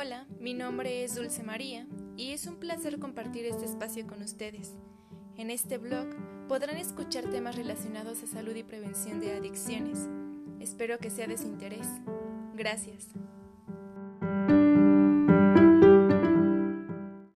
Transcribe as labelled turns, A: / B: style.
A: Hola, mi nombre es Dulce María y es un placer compartir este espacio con ustedes. En este blog podrán escuchar temas relacionados a salud y prevención de adicciones. Espero que sea de su interés. Gracias.